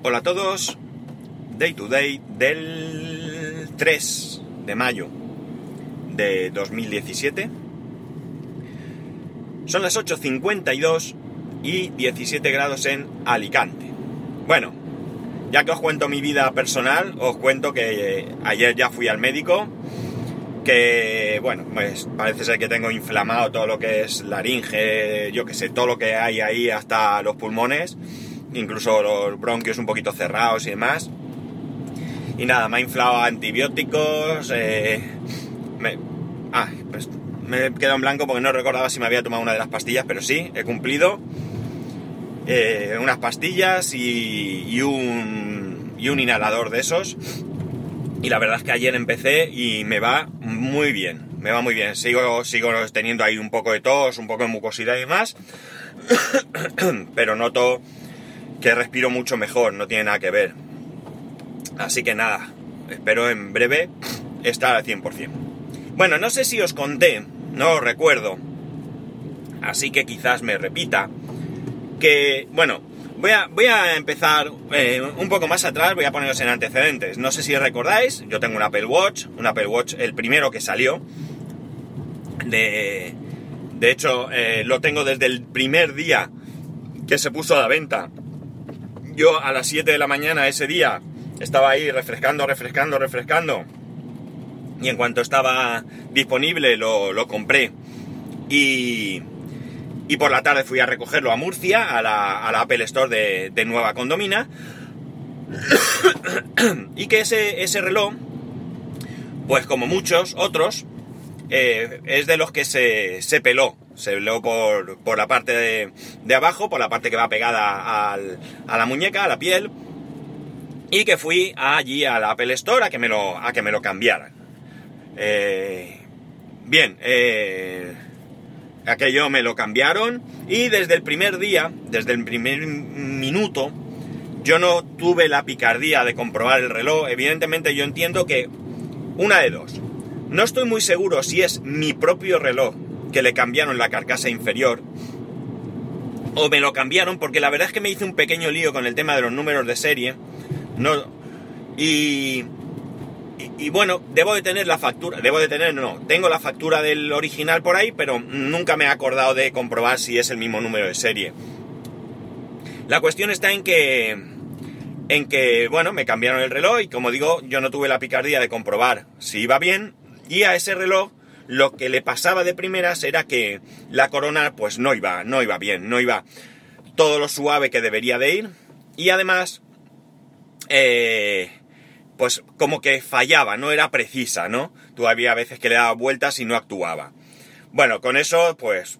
Hola a todos, Day to Day del 3 de mayo de 2017. Son las 8.52 y 17 grados en Alicante. Bueno, ya que os cuento mi vida personal, os cuento que ayer ya fui al médico, que bueno, pues parece ser que tengo inflamado todo lo que es laringe, yo que sé, todo lo que hay ahí hasta los pulmones, incluso los bronquios un poquito cerrados y demás. Y nada, me ha inflado antibióticos, eh, me, ah, pues me he quedado en blanco porque no recordaba si me había tomado una de las pastillas, pero sí, he cumplido. Eh, unas pastillas y, y, un, y un inhalador de esos. Y la verdad es que ayer empecé y me va muy bien, me va muy bien. Sigo, sigo teniendo ahí un poco de tos, un poco de mucosidad y demás, pero noto que respiro mucho mejor, no tiene nada que ver. Así que nada, espero en breve estar al 100%. Bueno, no sé si os conté, no os recuerdo, así que quizás me repita, que, bueno, voy a, voy a empezar eh, un poco más atrás, voy a poneros en antecedentes. No sé si recordáis, yo tengo un Apple Watch, un Apple Watch, el primero que salió. De, de hecho, eh, lo tengo desde el primer día que se puso a la venta. Yo a las 7 de la mañana ese día estaba ahí refrescando, refrescando, refrescando. Y en cuanto estaba disponible lo, compré. Y, y por la tarde fui a recogerlo a Murcia, a la, a la Apple Store de, de, Nueva Condomina. y que ese, ese, reloj, pues como muchos otros, eh, es de los que se, se peló. Se peló por, por la parte de, de, abajo, por la parte que va pegada al, a la muñeca, a la piel. Y que fui allí a la Apple Store a que me lo, a que me lo cambiaran. Eh, bien, eh, aquello me lo cambiaron y desde el primer día, desde el primer minuto, yo no tuve la picardía de comprobar el reloj. Evidentemente yo entiendo que una de dos. No estoy muy seguro si es mi propio reloj que le cambiaron la carcasa inferior o me lo cambiaron porque la verdad es que me hice un pequeño lío con el tema de los números de serie. No, y, y, y, bueno, debo de tener la factura, debo de tener, no, tengo la factura del original por ahí, pero nunca me he acordado de comprobar si es el mismo número de serie. La cuestión está en que, en que, bueno, me cambiaron el reloj y como digo, yo no tuve la picardía de comprobar si iba bien y a ese reloj lo que le pasaba de primeras era que la corona pues no iba, no iba bien, no iba todo lo suave que debería de ir y además eh, pues como que fallaba, no era precisa, ¿no? Tú había veces que le daba vueltas y no actuaba. Bueno, con eso, pues,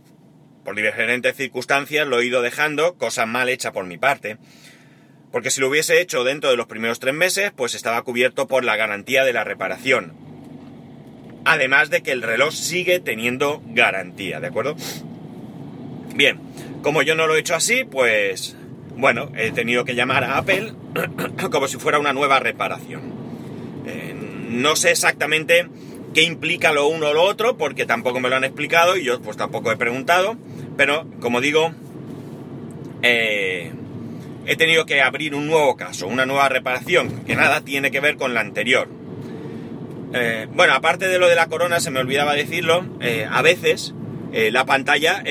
por diferentes circunstancias lo he ido dejando, cosa mal hecha por mi parte. Porque si lo hubiese hecho dentro de los primeros tres meses, pues estaba cubierto por la garantía de la reparación. Además de que el reloj sigue teniendo garantía, ¿de acuerdo? Bien, como yo no lo he hecho así, pues bueno, he tenido que llamar a Apple como si fuera una nueva reparación. Eh, no sé exactamente qué implica lo uno o lo otro, porque tampoco me lo han explicado y yo pues tampoco he preguntado, pero como digo, eh, he tenido que abrir un nuevo caso, una nueva reparación, que nada tiene que ver con la anterior. Eh, bueno, aparte de lo de la corona, se me olvidaba decirlo, eh, a veces eh, la pantalla,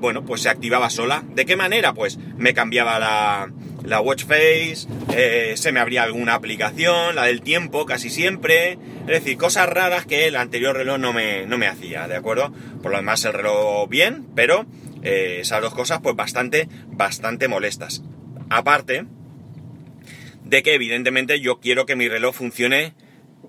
bueno, pues se activaba sola. ¿De qué manera? Pues me cambiaba la, la watch face, se me abría alguna aplicación, la del tiempo casi siempre. Es decir, cosas raras que el anterior reloj no me, no me hacía, ¿de acuerdo? Por lo demás el reloj bien, pero esas dos cosas pues bastante, bastante molestas. Aparte de que evidentemente yo quiero que mi reloj funcione,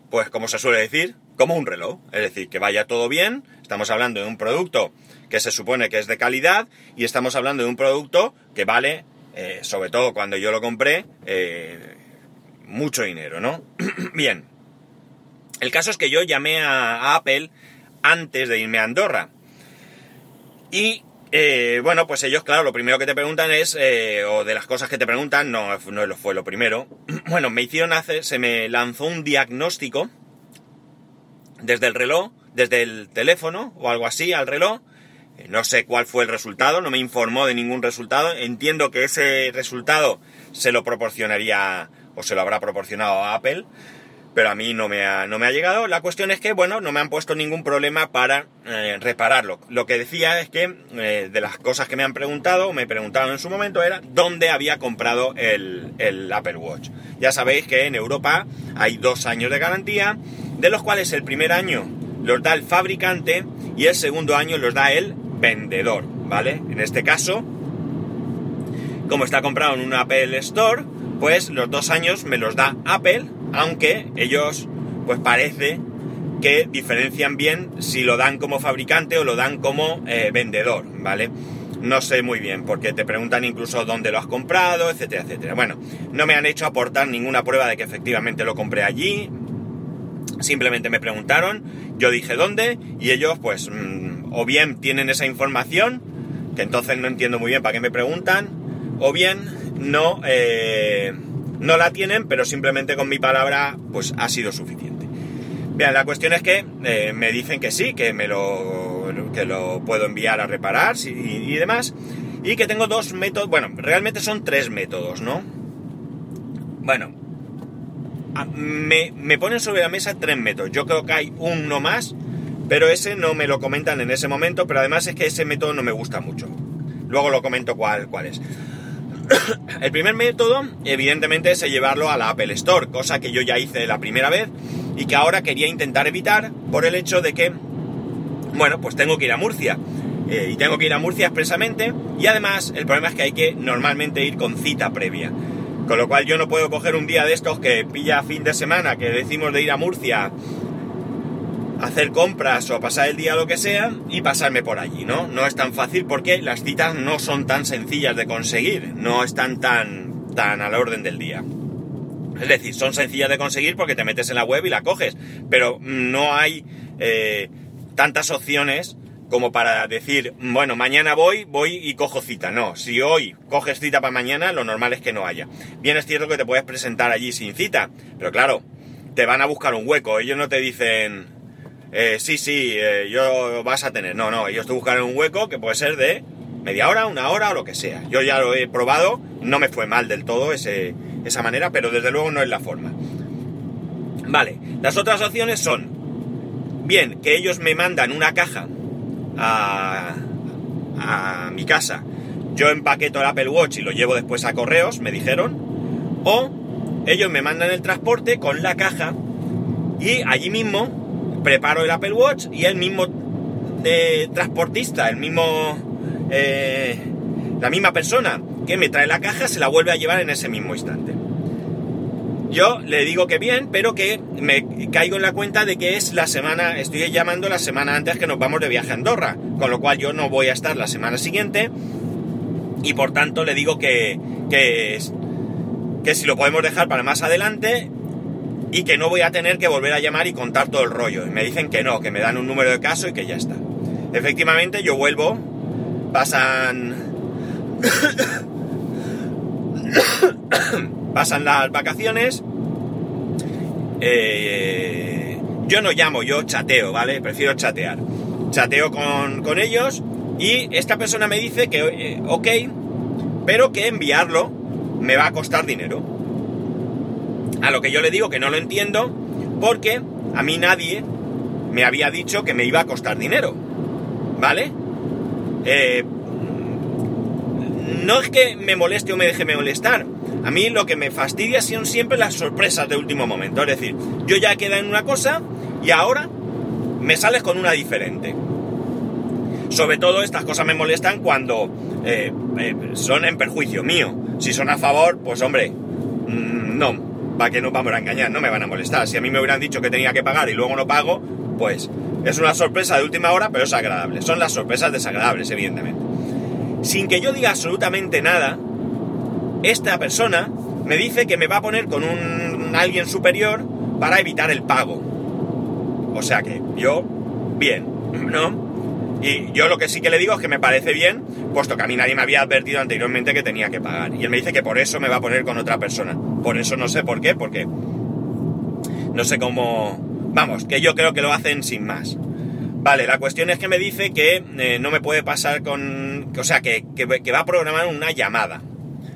pues como se suele decir, como un reloj. Es decir, que vaya todo bien. Estamos hablando de un producto que se supone que es de calidad y estamos hablando de un producto que vale, eh, sobre todo cuando yo lo compré, eh, mucho dinero, ¿no? bien. El caso es que yo llamé a, a, Apple antes de irme a Andorra. Y eh, bueno, pues ellos, claro, lo primero que te preguntan es, eh, o de las cosas que te preguntan, no, no fue lo primero. Bueno, me hicieron hacer, se me lanzó un diagnóstico desde el reloj, desde el teléfono o algo así al reloj, No sé cuál fue el resultado, no me informó de ningún resultado. Entiendo que ese resultado se lo proporcionaría o se lo habrá proporcionado a Apple, pero a mí no me ha, no me ha llegado. La cuestión es que, bueno, no me han puesto ningún problema para eh, repararlo. Lo que decía es que eh, de las cosas que me han preguntado, me preguntaron en su momento, era dónde había comprado el, el Apple Watch. Ya sabéis que en Europa hay dos años de garantía, de los cuales el primer año los da el fabricante y el segundo año los da el vendedor, ¿vale? En este caso, como está comprado en un Apple Store, pues los dos años me los da Apple aunque ellos, pues parece que diferencian bien si lo dan como fabricante o lo dan como eh, vendedor, ¿vale? No sé muy bien, porque te preguntan incluso dónde lo has comprado, etcétera, etcétera. Bueno, no me han hecho aportar ninguna prueba de que efectivamente lo compré allí. Simplemente me preguntaron, yo dije dónde, y ellos, pues, mm, o bien tienen esa información, que entonces no entiendo muy bien para qué me preguntan, o bien no, eh, no la tienen, pero simplemente con mi palabra pues ha sido suficiente. Bien, la cuestión es que eh, me dicen que sí, que me lo, que lo puedo enviar a reparar y, demás, y que tengo dos métodos, bueno, realmente son tres métodos, ¿no? Bueno, me, me ponen sobre la mesa tres métodos, yo creo que hay uno más, pero ese no me lo comentan en ese momento, pero además es que ese método no me gusta mucho. Luego lo comento cuál, cuál es. el primer método, evidentemente, es llevarlo a la Apple Store, cosa que yo ya hice la primera vez y que ahora quería intentar evitar por el hecho de que, bueno, pues tengo que ir a Murcia. Eh, y tengo que ir a Murcia expresamente y además el problema es que hay que normalmente ir con cita previa. Con lo cual yo no puedo coger un día de estos que pilla fin de semana, que decimos de ir a Murcia hacer compras o pasar el día lo que sea y pasarme por allí, ¿no? No es tan fácil porque las citas no son tan sencillas de conseguir, no están tan, tan a la orden del día. Es decir, son sencillas de conseguir porque te metes en la web y la coges, pero no hay eh, tantas opciones como para decir, bueno, mañana voy, voy y cojo cita. No, si hoy coges cita para mañana, lo normal es que no haya. Bien es cierto que te puedes presentar allí sin cita, pero claro, te van a buscar un hueco. Ellos no te dicen, eh, sí, sí, eh, yo vas a tener. No, no, ellos te buscan un hueco que puede ser de media hora, una hora o lo que sea. Yo ya lo he probado, no me fue mal del todo ese, esa manera, pero desde luego no es la forma. Vale, las otras opciones son, bien, que ellos me mandan una caja a, a mi casa, yo empaqueto el Apple Watch y lo llevo después a correos, me dijeron, o ellos me mandan el transporte con la caja y allí mismo preparo el Apple Watch y el mismo eh, transportista, el mismo, eh, la misma persona que me trae la caja se la vuelve a llevar en ese mismo instante. Yo le digo que bien, pero que me caigo en la cuenta de que es la semana, estoy llamando la semana antes que nos vamos de viaje a Andorra, con lo cual yo no voy a estar la semana siguiente y por tanto le digo que, que, que si lo podemos dejar para más adelante y que no voy a tener que volver a llamar y contar todo el rollo. Y me dicen que no, que me dan un número de caso y que ya está. Efectivamente, yo vuelvo, pasan... pasan las vacaciones. Eh, yo no llamo, yo chateo, ¿vale? Prefiero chatear. Chateo con, ellos y esta persona me dice que, eh, ok, pero que enviarlo me va a costar dinero. A lo que yo le digo que no lo entiendo porque a mí nadie me había dicho que me iba a costar dinero. ¿Vale? Eh, no es que me moleste o me deje molestar. A mí lo que me fastidia son siempre las sorpresas de último momento. Es decir, yo ya queda en una cosa y ahora me sales con una diferente. Sobre todo estas cosas me molestan cuando eh, eh, son en perjuicio mío. Si son a favor, pues hombre, mm, no, ¿para que nos vamos a engañar? No me van a molestar. Si a mí me hubieran dicho que tenía que pagar y luego no pago, pues es una sorpresa de última hora, pero es agradable. Son las sorpresas desagradables, evidentemente. Sin que yo diga absolutamente nada, esta persona me dice que me va a poner con un, alguien superior para evitar el pago. O sea que yo, bien, ¿no? Y yo lo que sí que le digo es que me parece bien, puesto que a mí nadie me había advertido anteriormente que tenía que pagar. Y él me dice que por eso me va a poner con otra persona. Por eso no sé por qué, porque no sé cómo... Vamos, que yo creo que lo hacen sin más. Vale, la cuestión es que me dice que eh, no me puede pasar con... O sea, que, que, que va a programar una llamada.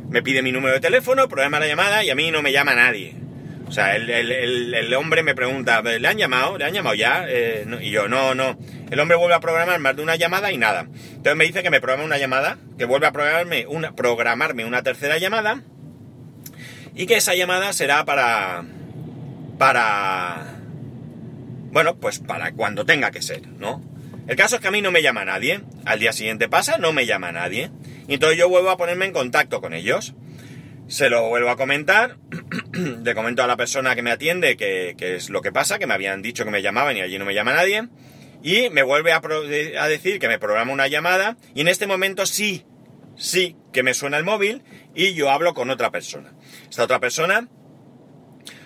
Me pide mi número de teléfono, programa la llamada y a mí no me llama nadie. O sea, el, el, el, hombre me pregunta, ¿le han llamado? ¿Le han llamado ya? Eh, y yo, no, no. El hombre vuelve a programar más de una llamada y nada. Entonces me dice que me programa una llamada, que vuelve a programarme una, programarme una tercera llamada y que esa llamada será para... para... Bueno, pues para cuando tenga que ser, ¿no? El caso es que a mí no me llama nadie. Al día siguiente pasa, no me llama nadie. Y entonces yo vuelvo a ponerme en contacto con ellos. Se lo vuelvo a comentar. Le comento a la persona que me atiende que, que, es lo que pasa, que me habían dicho que me llamaban y allí no me llama nadie. Y me vuelve a, a decir que me programa una llamada. Y en este momento sí, sí que me suena el móvil y yo hablo con otra persona. Esta otra persona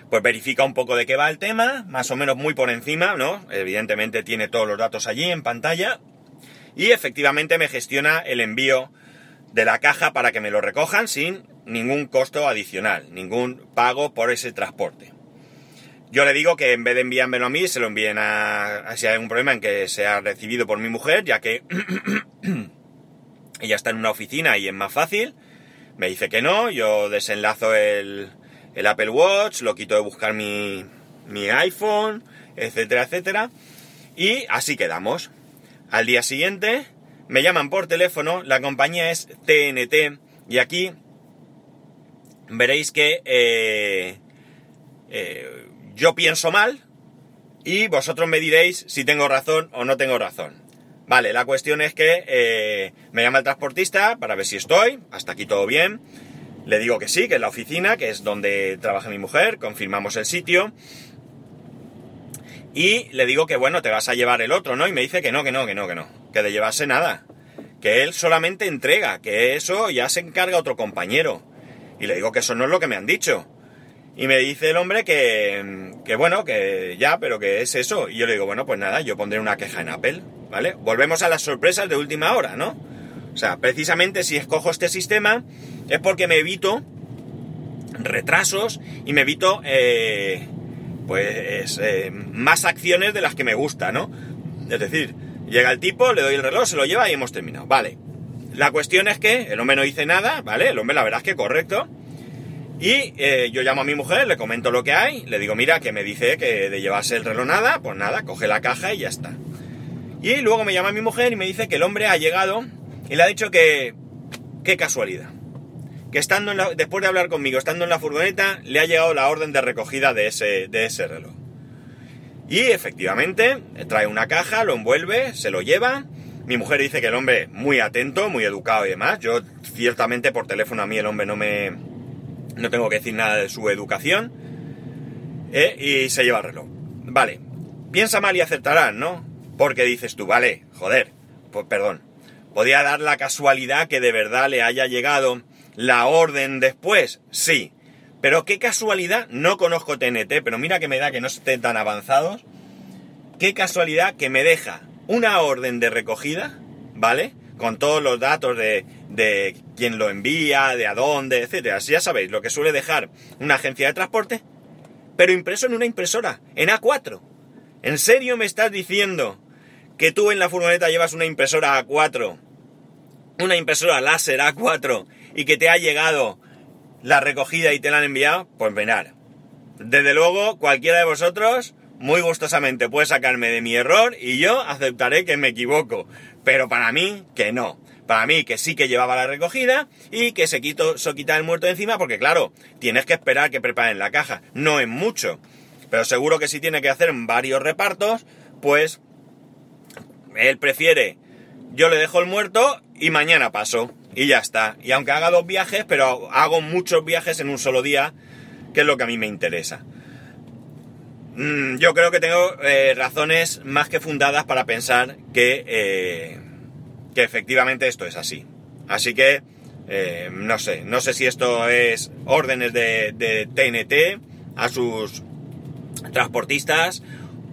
pues verifica un poco de qué va el tema, más o menos muy por encima, ¿no? Evidentemente tiene todos los datos allí en pantalla y efectivamente me gestiona el envío de la caja para que me lo recojan sin ningún costo adicional, ningún pago por ese transporte. Yo le digo que en vez de enviármelo a mí, se lo envíen a, si hay algún problema en que sea recibido por mi mujer, ya que ella está en una oficina y es más fácil. Me dice que no, yo desenlazo el, el Apple Watch, lo quito de buscar mi, mi iPhone, etcétera, etcétera. Y así quedamos. Al día siguiente me llaman por teléfono, la compañía es TNT y aquí veréis que eh, eh, yo pienso mal y vosotros me diréis si tengo razón o no tengo razón. Vale, la cuestión es que eh, me llama el transportista para ver si estoy, hasta aquí todo bien. Le digo que sí, que es la oficina, que es donde trabaja mi mujer, confirmamos el sitio. Y le digo que bueno, te vas a llevar el otro, ¿no? Y me dice que no, que no, que no, que no, que de llevarse nada. Que él solamente entrega, que eso ya se encarga otro compañero. Y le digo que eso no es lo que me han dicho. Y me dice el hombre que, que bueno, que ya, pero que es eso. Y yo le digo, bueno, pues nada, yo pondré una queja en Apple, ¿vale? Volvemos a las sorpresas de última hora, ¿no? O sea, precisamente si escojo este sistema es porque me evito retrasos y me evito, eh, pues, eh, más acciones de las que me gusta, ¿no? Es decir, llega el tipo, le doy el reloj, se lo lleva y hemos terminado. Vale. La cuestión es que el hombre no dice nada, ¿vale? El hombre la verdad es que correcto. Y eh, yo llamo a mi mujer, le comento lo que hay, le digo, mira, que me dice que de llevarse el reloj nada, pues nada, coge la caja y ya está. Y luego me llama mi mujer y me dice que el hombre ha llegado y le ha dicho que... qué casualidad. Que estando después de hablar conmigo, estando en la furgoneta, le ha llegado la orden de recogida de ese, de ese reloj. Y efectivamente, trae una caja, lo envuelve, se lo lleva. Mi mujer dice que el hombre muy atento, muy educado y demás. Yo, ciertamente, por teléfono a mí el hombre no me... No tengo que decir nada de su educación. ¿eh? Y se lleva el reloj. Vale. Piensa mal y aceptarán, ¿no? Porque dices tú, vale, joder, pues perdón. ¿Podría dar la casualidad que de verdad le haya llegado la orden después? Sí. Pero qué casualidad, no conozco TNT, pero mira que me da que no estén tan avanzados. Qué casualidad que me deja una orden de recogida, ¿vale? Con todos los datos de, de quién lo envía, de a dónde, etcétera. Ya sabéis, lo que suele dejar una agencia de transporte, pero impreso en una impresora, en A4. ¿En serio me estás diciendo que tú en la furgoneta llevas una impresora A4, una impresora láser A4, y que te ha llegado la recogida y te la han enviado? Pues mirar. Desde luego, cualquiera de vosotros muy gustosamente puede sacarme de mi error y yo aceptaré que me equivoco. Pero para mí, que no. Para mí, que sí que llevaba la recogida y que se quitó, se quita el muerto de encima, porque claro, tienes que esperar que preparen la caja. No es mucho. Pero seguro que si tiene que hacer varios repartos, pues él prefiere, yo le dejo el muerto y mañana paso. Y ya está. Y aunque haga dos viajes, pero hago muchos viajes en un solo día, que es lo que a mí me interesa. Mm, yo creo que tengo eh, razones más que fundadas para pensar que, eh, que efectivamente esto es así. Así que, eh, no sé, no sé si esto es órdenes de, de TNT a sus transportistas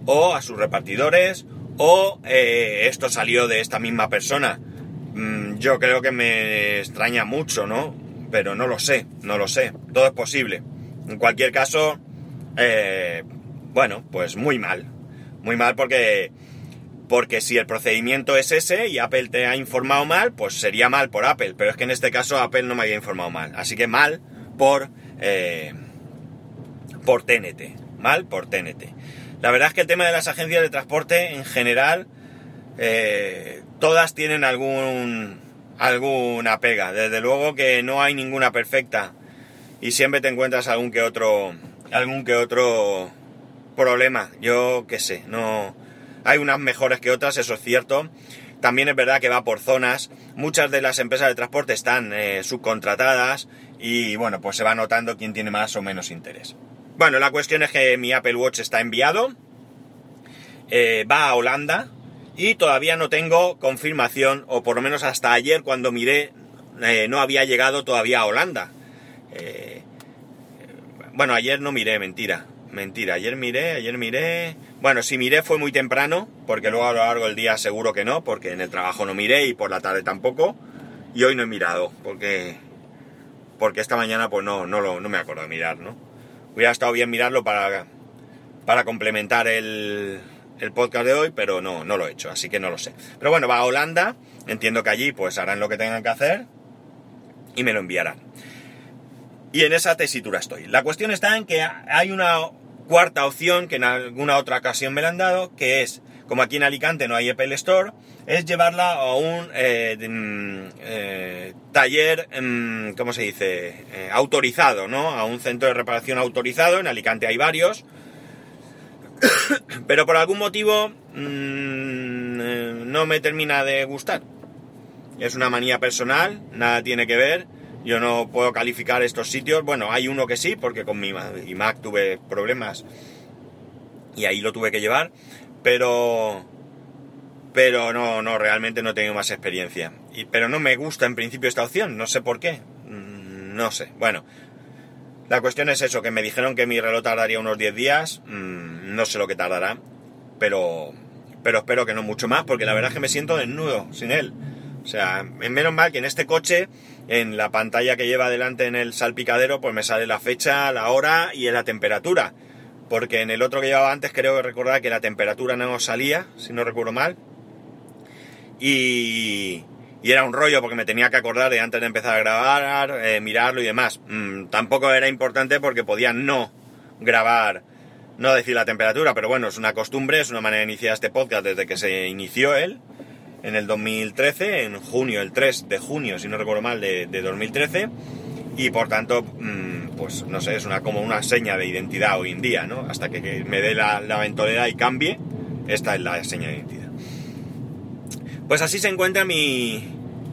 o a sus repartidores o esto salió de esta misma persona. Yo creo que me extraña mucho, ¿no? Pero no lo sé, no lo sé. Todo es posible. En cualquier caso, eh, bueno, pues muy mal. Muy mal porque porque si el procedimiento es ese y Apple te ha informado mal, pues sería mal por Apple, pero es que en este caso Apple no me había informado mal, así que mal por, eh, por TNT, mal por TNT. La verdad es que el tema de las agencias de transporte en general, eh, todas tienen algún, alguna pega, desde luego que no hay ninguna perfecta y siempre te encuentras algún que otro, algún que otro problema, yo qué sé, no hay unas mejores que otras, eso es cierto. También es verdad que va por zonas. Muchas de las empresas de transporte están eh, subcontratadas y bueno, pues se va notando quién tiene más o menos interés. Bueno, la cuestión es que mi Apple Watch está enviado, eh, va a Holanda y todavía no tengo confirmación, o por lo menos hasta ayer cuando miré, eh, no había llegado todavía a Holanda. bueno, ayer no miré, mentira. Mentira, ayer miré, ayer miré. Bueno, si miré fue muy temprano, porque luego a lo largo del día seguro que no, porque en el trabajo no miré y por la tarde tampoco. Y hoy no he mirado, porque porque esta mañana pues no, no, lo, no me acuerdo de mirar, ¿no? Hubiera estado bien mirarlo para, para complementar el, el podcast de hoy, pero no, no lo he hecho, así que no lo sé. Pero bueno, va a Holanda, entiendo que allí pues harán lo que tengan que hacer y me lo enviarán. Y en esa tesitura estoy. La cuestión está en que hay una cuarta opción que en alguna otra ocasión me la han dado, que es, como aquí en Alicante no hay Apple Store, es llevarla a un eh, mm, eh, taller, mm, ¿cómo se dice? Eh, autorizado, ¿no? A un centro de reparación autorizado, en Alicante hay varios, pero por algún motivo mm, no me termina de gustar. Es una manía personal, nada tiene que ver yo no puedo calificar estos sitios. Bueno, hay uno que sí, porque con mi Mac tuve problemas y ahí lo tuve que llevar. Pero. Pero no, no, realmente no he tenido más experiencia. Y, pero no me gusta en principio esta opción, no sé por qué. Mm, no sé. Bueno, la cuestión es eso, que me dijeron que mi reloj tardaría unos 10 días. Mm, no sé lo que tardará. Pero. Pero espero que no mucho más, porque la verdad es que me siento desnudo sin él. O sea, menos mal que en este coche, en la pantalla que lleva delante en el salpicadero, pues me sale la fecha, la hora y la temperatura. Porque en el otro que llevaba antes creo recordar que la temperatura no salía, si no recuerdo mal. Y, y era un rollo porque me tenía que acordar de antes de empezar a grabar, eh, mirarlo y demás. Mm, tampoco era importante porque podía no grabar, no decir la temperatura, pero bueno, es una costumbre, es una manera de iniciar este podcast desde que se inició él en el 2013, en junio, el 3 de junio, si no recuerdo mal, de, 2013, y por tanto, mm, pues no sé, es una, como una seña de identidad hoy en día, ¿no? Hasta que, me dé la, la ventolera y cambie, esta es la seña de identidad. Pues así se encuentra mi,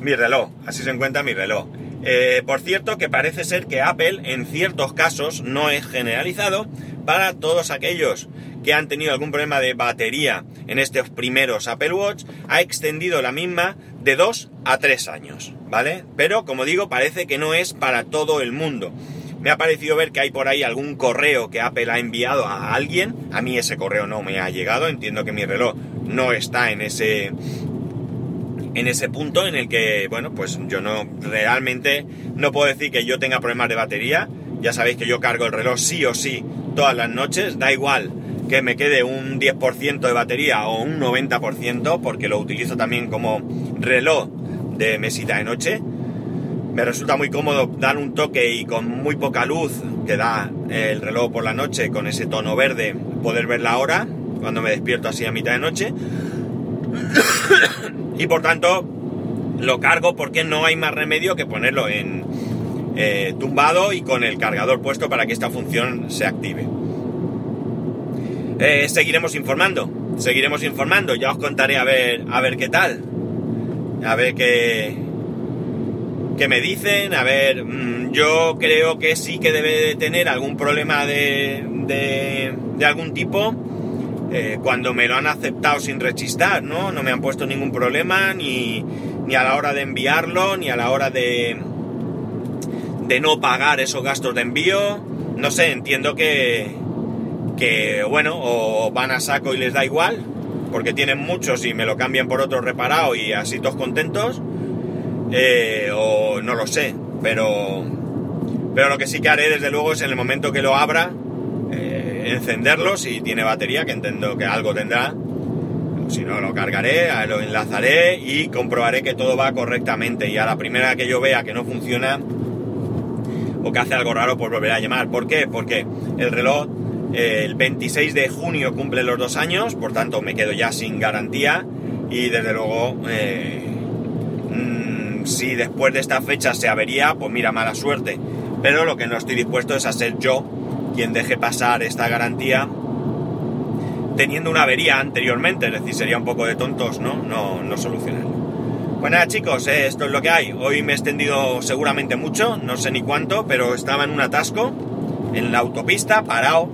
mi reloj, así se encuentra mi reloj. Eh, por cierto, que parece ser que Apple en ciertos casos no es generalizado para todos aquellos que han tenido algún problema de batería en estos primeros Apple Watch, ha extendido la misma de 2 a 3 años, ¿vale? Pero como digo, parece que no es para todo el mundo. Me ha parecido ver que hay por ahí algún correo que Apple ha enviado a alguien. A mí ese correo no me ha llegado. Entiendo que mi reloj no está en ese en ese punto en el que, bueno, pues yo no realmente no puedo decir que yo tenga problemas de batería. Ya sabéis que yo cargo el reloj sí o sí todas las noches, da igual que me quede un 10% de batería o un 90% porque lo utilizo también como reloj de mesita de noche. Me resulta muy cómodo dar un toque y con muy poca luz que da el reloj por la noche con ese tono verde poder ver la hora cuando me despierto así a mitad de noche. Y por tanto lo cargo porque no hay más remedio que ponerlo en eh, tumbado y con el cargador puesto para que esta función se active. Eh, seguiremos informando, seguiremos informando, ya os contaré a ver, a ver qué tal, a ver qué, qué me dicen, a ver, mm, yo creo que sí que debe de tener algún problema de, de, algún tipo, eh, cuando me lo han aceptado sin rechistar, ¿no? No me han puesto ningún problema, ni, ni a la hora de enviarlo, ni a la hora de, de no pagar esos gastos de envío, no sé, entiendo que, que bueno, o van a saco y les da igual, porque tienen muchos y me lo cambian por otro reparado y así todos contentos, eh, o no lo sé, pero, pero lo que sí que haré desde luego es en el momento que lo abra, encenderlo si tiene batería, que entiendo que algo tendrá, Si no, lo cargaré, lo enlazaré y comprobaré que todo va correctamente. Y a la primera que yo vea que no funciona o que hace algo raro, pues volveré a llamar. ¿Por qué? Porque el reloj eh, el 26 de junio cumple los dos años, por tanto me quedo ya sin garantía y desde luego eh, mm, si después de esta fecha se avería, pues mira, mala suerte. Pero lo que no estoy dispuesto es a ser yo quien deje pasar esta garantía teniendo una avería anteriormente, es decir, sería un poco de tontos, ¿no? No, no solucionarlo. Pues nada chicos, eh, esto es lo que hay. Hoy me he extendido seguramente mucho, no sé ni cuánto, pero estaba en un atasco, en la autopista, parado.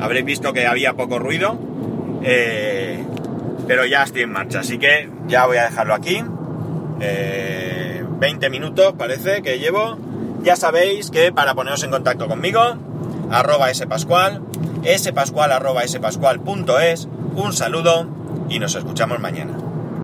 Habréis visto que había poco ruido, eh, pero ya estoy en marcha, así que ya voy a dejarlo aquí. 20 minutos parece que llevo. Ya sabéis que para poneros en contacto conmigo, arroba spascual, spascual arroba spascual.es, un saludo y nos escuchamos mañana.